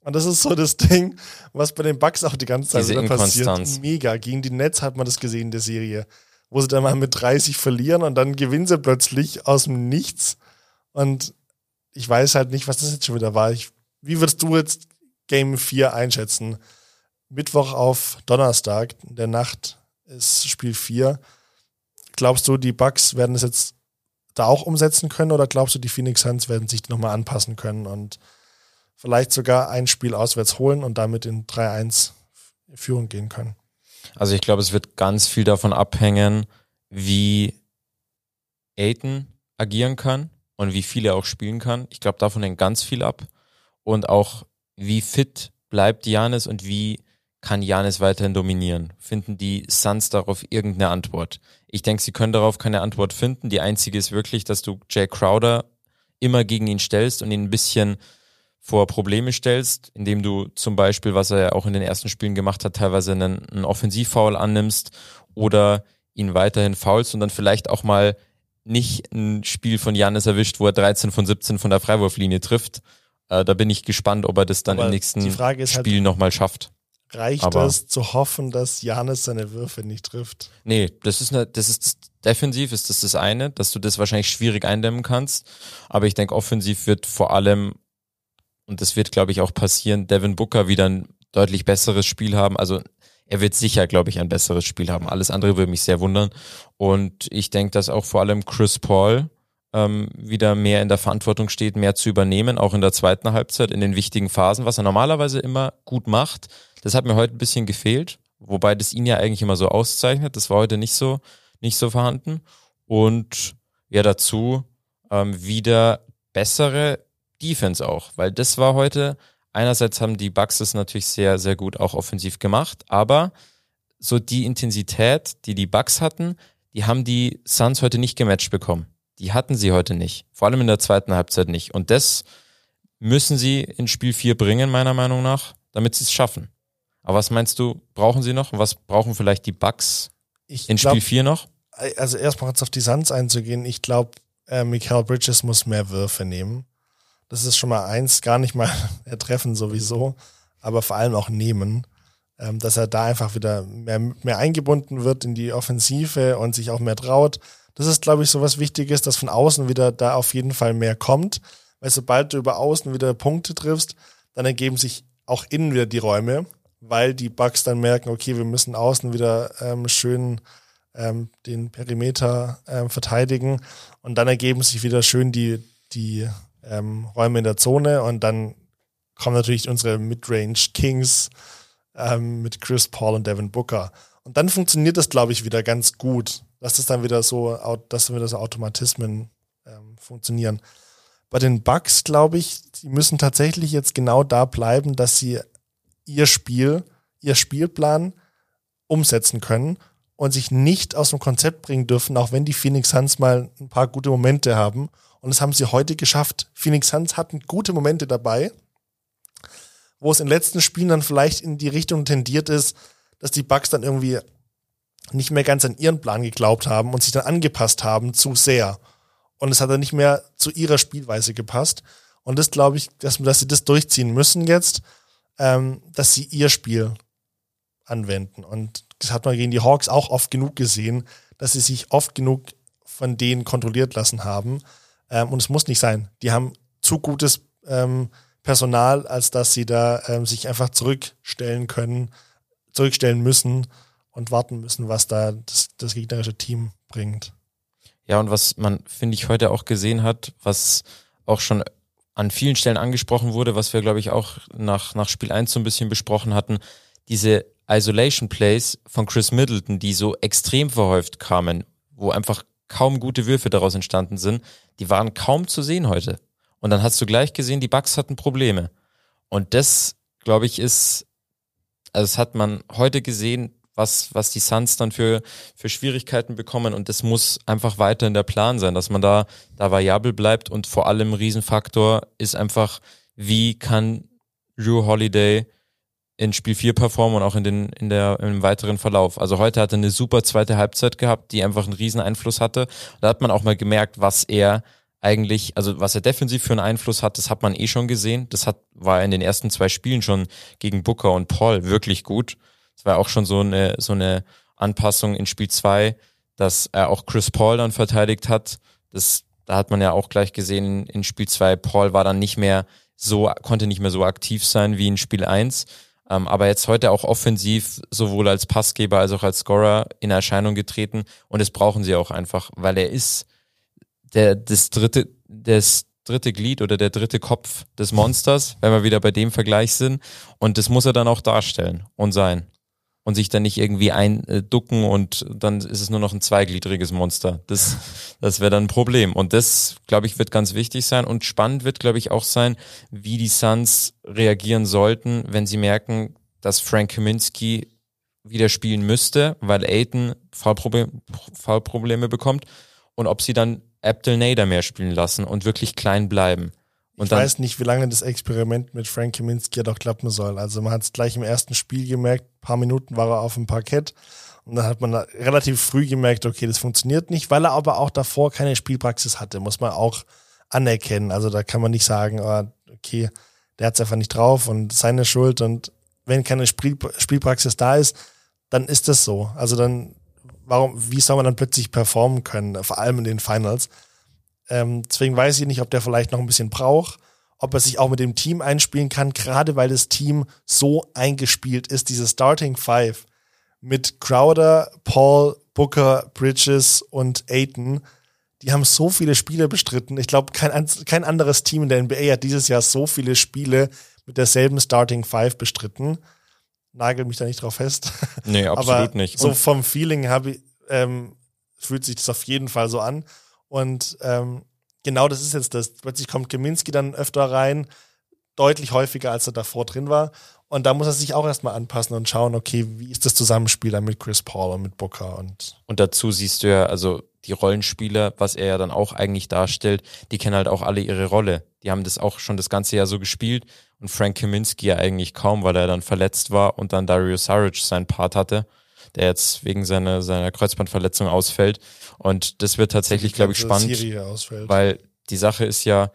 Und das ist so das Ding, was bei den Bugs auch die ganze Zeit wieder passiert. Mega. Gegen die Nets hat man das gesehen in der Serie wo sie dann mal mit 30 verlieren und dann gewinnen sie plötzlich aus dem Nichts. Und ich weiß halt nicht, was das jetzt schon wieder war. Ich, wie würdest du jetzt Game 4 einschätzen? Mittwoch auf Donnerstag, in der Nacht ist Spiel 4. Glaubst du, die Bugs werden es jetzt da auch umsetzen können oder glaubst du, die Phoenix Suns werden sich nochmal anpassen können und vielleicht sogar ein Spiel auswärts holen und damit in 3-1 Führung gehen können? Also ich glaube, es wird ganz viel davon abhängen, wie Aiton agieren kann und wie viel er auch spielen kann. Ich glaube, davon hängt ganz viel ab. Und auch, wie fit bleibt Janis und wie kann Janis weiterhin dominieren? Finden die Suns darauf irgendeine Antwort? Ich denke, sie können darauf keine Antwort finden. Die einzige ist wirklich, dass du Jay Crowder immer gegen ihn stellst und ihn ein bisschen vor Probleme stellst, indem du zum Beispiel, was er ja auch in den ersten Spielen gemacht hat, teilweise einen, einen Offensivfoul annimmst oder ihn weiterhin faulst und dann vielleicht auch mal nicht ein Spiel von Janis erwischt, wo er 13 von 17 von der Freiwurflinie trifft. Äh, da bin ich gespannt, ob er das dann Aber im nächsten halt, Spiel halt, nochmal schafft. Reicht Aber es zu hoffen, dass Janis seine Würfe nicht trifft? Nee, das ist eine, das ist defensiv ist das das eine, dass du das wahrscheinlich schwierig eindämmen kannst. Aber ich denke, offensiv wird vor allem und das wird, glaube ich, auch passieren, Devin Booker wieder ein deutlich besseres Spiel haben. Also er wird sicher, glaube ich, ein besseres Spiel haben. Alles andere würde mich sehr wundern. Und ich denke, dass auch vor allem Chris Paul ähm, wieder mehr in der Verantwortung steht, mehr zu übernehmen, auch in der zweiten Halbzeit, in den wichtigen Phasen, was er normalerweise immer gut macht. Das hat mir heute ein bisschen gefehlt, wobei das ihn ja eigentlich immer so auszeichnet. Das war heute nicht so, nicht so vorhanden. Und ja, dazu ähm, wieder bessere Defense auch, weil das war heute, einerseits haben die Bucks es natürlich sehr, sehr gut auch offensiv gemacht, aber so die Intensität, die die Bucks hatten, die haben die Suns heute nicht gematcht bekommen. Die hatten sie heute nicht. Vor allem in der zweiten Halbzeit nicht. Und das müssen sie in Spiel 4 bringen, meiner Meinung nach, damit sie es schaffen. Aber was meinst du, brauchen sie noch? Was brauchen vielleicht die Bucks ich in glaub, Spiel 4 noch? Also erstmal jetzt auf die Suns einzugehen. Ich glaube, äh, Michael Bridges muss mehr Würfe nehmen. Das ist schon mal eins, gar nicht mal ertreffen sowieso, aber vor allem auch nehmen, ähm, dass er da einfach wieder mehr, mehr eingebunden wird in die Offensive und sich auch mehr traut. Das ist, glaube ich, so was Wichtiges, dass von außen wieder da auf jeden Fall mehr kommt, weil sobald du über außen wieder Punkte triffst, dann ergeben sich auch innen wieder die Räume, weil die Bugs dann merken, okay, wir müssen außen wieder ähm, schön ähm, den Perimeter ähm, verteidigen. Und dann ergeben sich wieder schön die, die ähm, Räume in der Zone. Und dann kommen natürlich unsere Midrange Kings ähm, mit Chris Paul und Devin Booker. Und dann funktioniert das, glaube ich, wieder ganz gut, dass das dann wieder so, dass dann wieder so Automatismen ähm, funktionieren. Bei den Bugs, glaube ich, die müssen tatsächlich jetzt genau da bleiben, dass sie ihr Spiel, ihr Spielplan umsetzen können und sich nicht aus dem Konzept bringen dürfen, auch wenn die Phoenix Suns mal ein paar gute Momente haben und das haben sie heute geschafft. Phoenix Suns hatten gute Momente dabei, wo es in den letzten Spielen dann vielleicht in die Richtung tendiert ist, dass die Bucks dann irgendwie nicht mehr ganz an ihren Plan geglaubt haben und sich dann angepasst haben zu sehr. Und es hat dann nicht mehr zu ihrer Spielweise gepasst. Und das glaube ich, dass, dass sie das durchziehen müssen jetzt, ähm, dass sie ihr Spiel anwenden. Und das hat man gegen die Hawks auch oft genug gesehen, dass sie sich oft genug von denen kontrolliert lassen haben. Ähm, und es muss nicht sein. Die haben zu gutes ähm, Personal, als dass sie da ähm, sich einfach zurückstellen können, zurückstellen müssen. Und warten müssen, was da das, das gegnerische Team bringt. Ja, und was man, finde ich, heute auch gesehen hat, was auch schon an vielen Stellen angesprochen wurde, was wir, glaube ich, auch nach, nach Spiel 1 so ein bisschen besprochen hatten, diese Isolation Plays von Chris Middleton, die so extrem verhäuft kamen, wo einfach kaum gute Würfe daraus entstanden sind, die waren kaum zu sehen heute. Und dann hast du gleich gesehen, die Bucks hatten Probleme. Und das, glaube ich, ist, also das hat man heute gesehen, was, was die Suns dann für, für Schwierigkeiten bekommen. Und das muss einfach weiter in der Plan sein, dass man da, da variabel bleibt. Und vor allem Riesenfaktor ist einfach, wie kann Drew Holiday in Spiel 4 performen und auch in den, in der, im weiteren Verlauf. Also heute hat er eine super zweite Halbzeit gehabt, die einfach einen riesen Einfluss hatte. Da hat man auch mal gemerkt, was er eigentlich, also was er defensiv für einen Einfluss hat, das hat man eh schon gesehen. Das hat, war in den ersten zwei Spielen schon gegen Booker und Paul wirklich gut. Es war auch schon so eine, so eine Anpassung in Spiel zwei, dass er auch Chris Paul dann verteidigt hat. Das, da hat man ja auch gleich gesehen, in Spiel zwei Paul war dann nicht mehr so, konnte nicht mehr so aktiv sein wie in Spiel eins. Ähm, aber jetzt heute auch offensiv, sowohl als Passgeber als auch als Scorer in Erscheinung getreten. Und das brauchen sie auch einfach, weil er ist der, das dritte, das dritte Glied oder der dritte Kopf des Monsters, wenn wir wieder bei dem Vergleich sind. Und das muss er dann auch darstellen und sein und sich dann nicht irgendwie einducken und dann ist es nur noch ein zweigliedriges Monster. Das, das wäre dann ein Problem. Und das, glaube ich, wird ganz wichtig sein. Und spannend wird, glaube ich, auch sein, wie die Suns reagieren sollten, wenn sie merken, dass Frank Kaminski wieder spielen müsste, weil Aiton Fallprobleme, Fallprobleme bekommt und ob sie dann Abdel Nader mehr spielen lassen und wirklich klein bleiben. Und ich weiß nicht, wie lange das Experiment mit Frank Kaminski doch klappen soll. Also man hat es gleich im ersten Spiel gemerkt, paar Minuten war er auf dem Parkett und dann hat man relativ früh gemerkt, okay, das funktioniert nicht, weil er aber auch davor keine Spielpraxis hatte, muss man auch anerkennen. Also da kann man nicht sagen, oh, okay, der hat es einfach nicht drauf und seine Schuld und wenn keine Spiel Spielpraxis da ist, dann ist das so. Also dann, warum, wie soll man dann plötzlich performen können, vor allem in den Finals? Ähm, deswegen weiß ich nicht, ob der vielleicht noch ein bisschen braucht, ob er sich auch mit dem Team einspielen kann, gerade weil das Team so eingespielt ist, diese Starting Five mit Crowder, Paul, Booker, Bridges und Aiton. Die haben so viele Spiele bestritten. Ich glaube, kein, kein anderes Team in der NBA hat dieses Jahr so viele Spiele mit derselben Starting Five bestritten. Nagel mich da nicht drauf fest. Nee, absolut Aber nicht. So vom Feeling habe ich, ähm, fühlt sich das auf jeden Fall so an. Und ähm, genau das ist jetzt das. Plötzlich kommt Geminski dann öfter rein, deutlich häufiger, als er davor drin war. Und da muss er sich auch erstmal anpassen und schauen, okay, wie ist das Zusammenspiel dann mit Chris Paul und mit Booker und. Und dazu siehst du ja, also die Rollenspieler, was er ja dann auch eigentlich darstellt, die kennen halt auch alle ihre Rolle. Die haben das auch schon das ganze Jahr so gespielt und Frank Kaminski ja eigentlich kaum, weil er dann verletzt war und dann Dario Saric seinen Part hatte der jetzt wegen seiner, seiner Kreuzbandverletzung ausfällt. Und das wird tatsächlich, glaube ich, spannend, weil die Sache ist ja,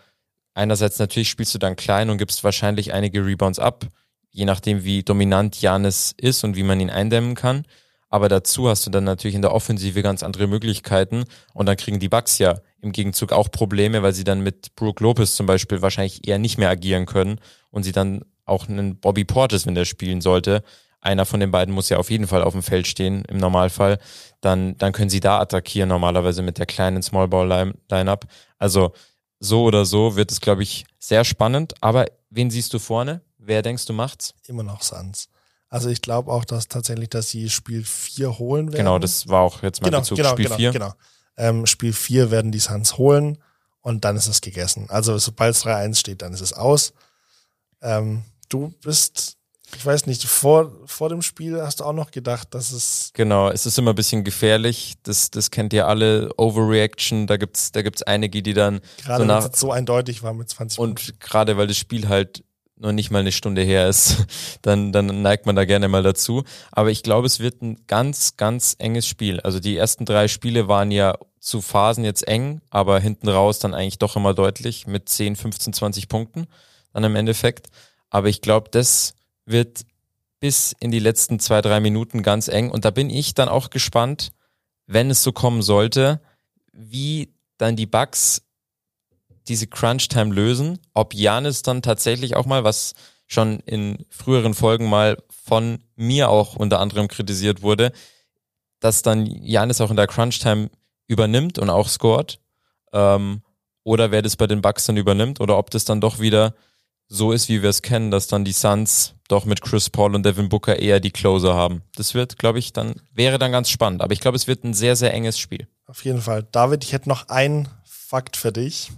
einerseits natürlich spielst du dann klein und gibst wahrscheinlich einige Rebounds ab, je nachdem wie dominant Janis ist und wie man ihn eindämmen kann. Aber dazu hast du dann natürlich in der Offensive ganz andere Möglichkeiten und dann kriegen die Bucks ja im Gegenzug auch Probleme, weil sie dann mit Brooke Lopez zum Beispiel wahrscheinlich eher nicht mehr agieren können und sie dann auch einen Bobby Portis, wenn der spielen sollte, einer von den beiden muss ja auf jeden Fall auf dem Feld stehen, im Normalfall, dann, dann können sie da attackieren, normalerweise mit der kleinen Small Ball Lineup. Also so oder so wird es, glaube ich, sehr spannend. Aber wen siehst du vorne? Wer denkst du macht's? Immer noch Suns. Also ich glaube auch, dass tatsächlich, dass sie Spiel 4 holen werden. Genau, das war auch jetzt mein genau, Bezug. Genau, Spiel genau, 4. genau. Ähm, Spiel 4 werden die Suns holen und dann ist es gegessen. Also sobald es 3-1 steht, dann ist es aus. Ähm, du bist ich weiß nicht, vor, vor dem Spiel hast du auch noch gedacht, dass es. Genau, es ist immer ein bisschen gefährlich. Das, das kennt ihr alle. Overreaction, da gibt's, da gibt's einige, die dann. Gerade so, nach, so eindeutig war mit 20 Und gerade weil das Spiel halt noch nicht mal eine Stunde her ist, dann, dann neigt man da gerne mal dazu. Aber ich glaube, es wird ein ganz, ganz enges Spiel. Also die ersten drei Spiele waren ja zu Phasen jetzt eng, aber hinten raus dann eigentlich doch immer deutlich mit 10, 15, 20 Punkten dann im Endeffekt. Aber ich glaube, das wird bis in die letzten zwei, drei Minuten ganz eng. Und da bin ich dann auch gespannt, wenn es so kommen sollte, wie dann die Bugs diese Crunch-Time lösen. Ob Janis dann tatsächlich auch mal, was schon in früheren Folgen mal von mir auch unter anderem kritisiert wurde, dass dann Janis auch in der Crunch-Time übernimmt und auch scored. Ähm, oder wer das bei den Bucks dann übernimmt oder ob das dann doch wieder so ist, wie wir es kennen, dass dann die Suns doch mit Chris Paul und Devin Booker eher die Closer haben. Das wird, glaube ich, dann, wäre dann ganz spannend. Aber ich glaube, es wird ein sehr, sehr enges Spiel. Auf jeden Fall. David, ich hätte noch einen Fakt für dich.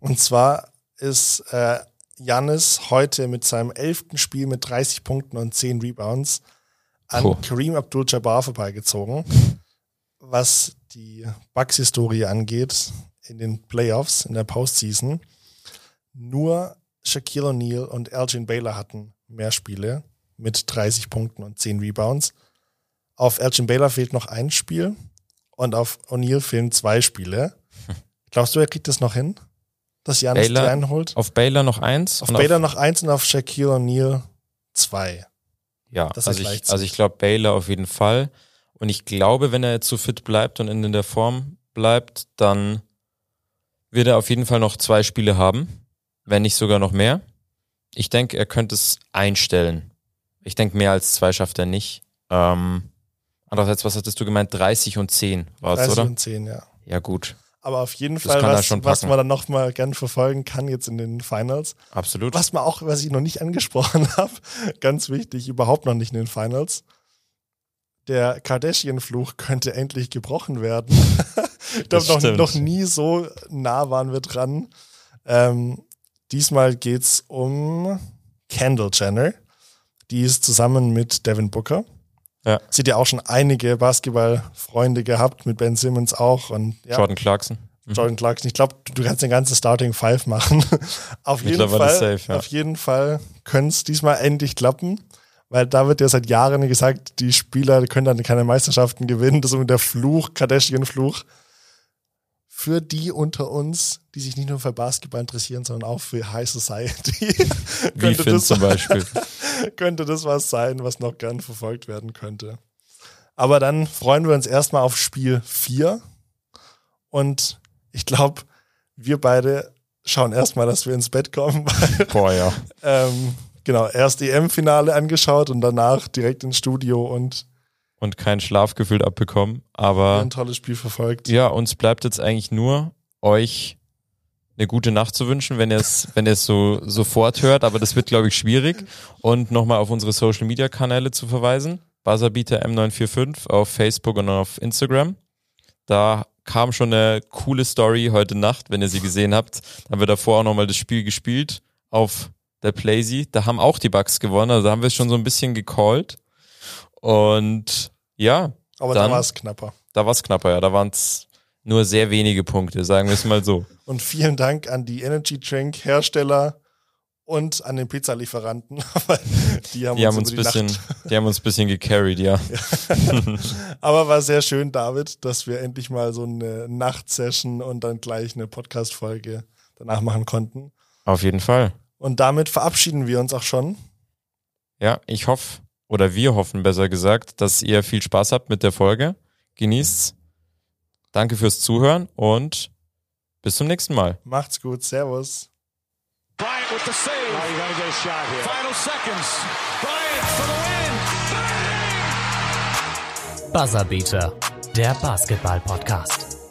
Und zwar ist äh, Janis heute mit seinem elften Spiel mit 30 Punkten und 10 Rebounds an Oh. Kareem Abdul-Jabbar vorbeigezogen. Was die Bucks-Historie angeht in den Playoffs, in der Postseason. Nur Shaquille O'Neal und Elgin Baylor hatten mehr Spiele mit 30 Punkten und 10 Rebounds. Auf Elgin Baylor fehlt noch ein Spiel und auf O'Neal fehlen zwei Spiele. Glaubst du, er kriegt das noch hin? Dass Janis die Baylor- einholt? Auf Baylor noch eins. Auf Baylor noch eins und auf Shaquille O'Neal zwei. Ja, also ich, also ich glaube Baylor auf jeden Fall. Und ich glaube, wenn er jetzt so fit bleibt und in der Form bleibt, dann wird er auf jeden Fall noch zwei Spiele haben, wenn nicht sogar noch mehr. Ich denke, er könnte es einstellen. Ich denke, mehr als zwei schafft er nicht. Ähm, andererseits, was hattest du gemeint? 30 und 10 war es, 30 oder? und 10, ja. Ja, gut. Aber auf jeden Das Fall, was, was man dann noch mal gern verfolgen kann jetzt in den Finals. Absolut. Was man auch, was ich noch nicht angesprochen habe, ganz wichtig, überhaupt noch nicht in den Finals. Der Kardashian-Fluch könnte endlich gebrochen werden. ich glaube, noch, noch nie so nah waren wir dran. Ähm, diesmal geht's um Kendall Jenner. Die ist zusammen mit Devin Booker. Ja. Sie hat ja auch schon einige Basketballfreunde gehabt, mit Ben Simmons auch und ja, Jordan Clarkson. Jordan Clarkson. Ich glaube, du kannst den ganzen Starting Five machen. auf jeden Fall, safe, ja. auf jeden Fall können es diesmal endlich klappen, weil da wird ja seit Jahren gesagt, die Spieler können dann keine Meisterschaften gewinnen. Das ist der Fluch, Kardashian-Fluch. Für die unter uns, die sich nicht nur für Basketball interessieren, sondern auch für High Society, Wie könnte, Finn das, zum Beispiel. könnte das was sein, was noch gern verfolgt werden könnte. Aber dann freuen wir uns erstmal auf Spiel 4. Und ich glaube, wir beide schauen erstmal, dass wir ins Bett kommen, weil Boah, ja. ähm, genau, erst EM-Finale angeschaut und danach direkt ins Studio und Und kein Schlafgefühl abbekommen. Aber ein tolles Spiel verfolgt. Ja, uns bleibt jetzt eigentlich nur, euch eine gute Nacht zu wünschen, wenn ihr es, wenn ihr es so sofort hört, aber das wird, glaube ich, schwierig. Und nochmal auf unsere Social Media Kanäle zu verweisen. Buzzerbeater M945 auf Facebook und auf Instagram. Da kam schon eine coole Story heute Nacht, wenn ihr sie gesehen habt. Da haben wir davor auch nochmal das Spiel gespielt auf der Playsee. Da haben auch die Bugs gewonnen, also da haben wir es schon so ein bisschen gecallt. Und ja, Aber dann- da war es knapper. da war es knapper, ja. Da waren es nur sehr wenige Punkte, sagen wir es mal so. Und vielen Dank an die Energy Drink Hersteller und an den Pizzalieferanten. die haben Die haben uns, uns über die bisschen, Nacht. die haben uns bisschen gecarried, ja. Aber war sehr schön, David, dass wir endlich mal so eine Nachtsession und dann gleich eine Podcast-Folge danach machen konnten. Auf jeden Fall. Und damit verabschieden wir uns auch schon. Ja, ich hoffe, oder wir hoffen besser gesagt, dass ihr viel Spaß habt mit der Folge. Genießt's. Danke fürs Zuhören und bis zum nächsten Mal. Macht's gut. Servus. Bryant with the save. Now you gotta get a shot here. Final seconds. Bryant for the win. Bang! Buzzerbeater, der Basketball-Podcast.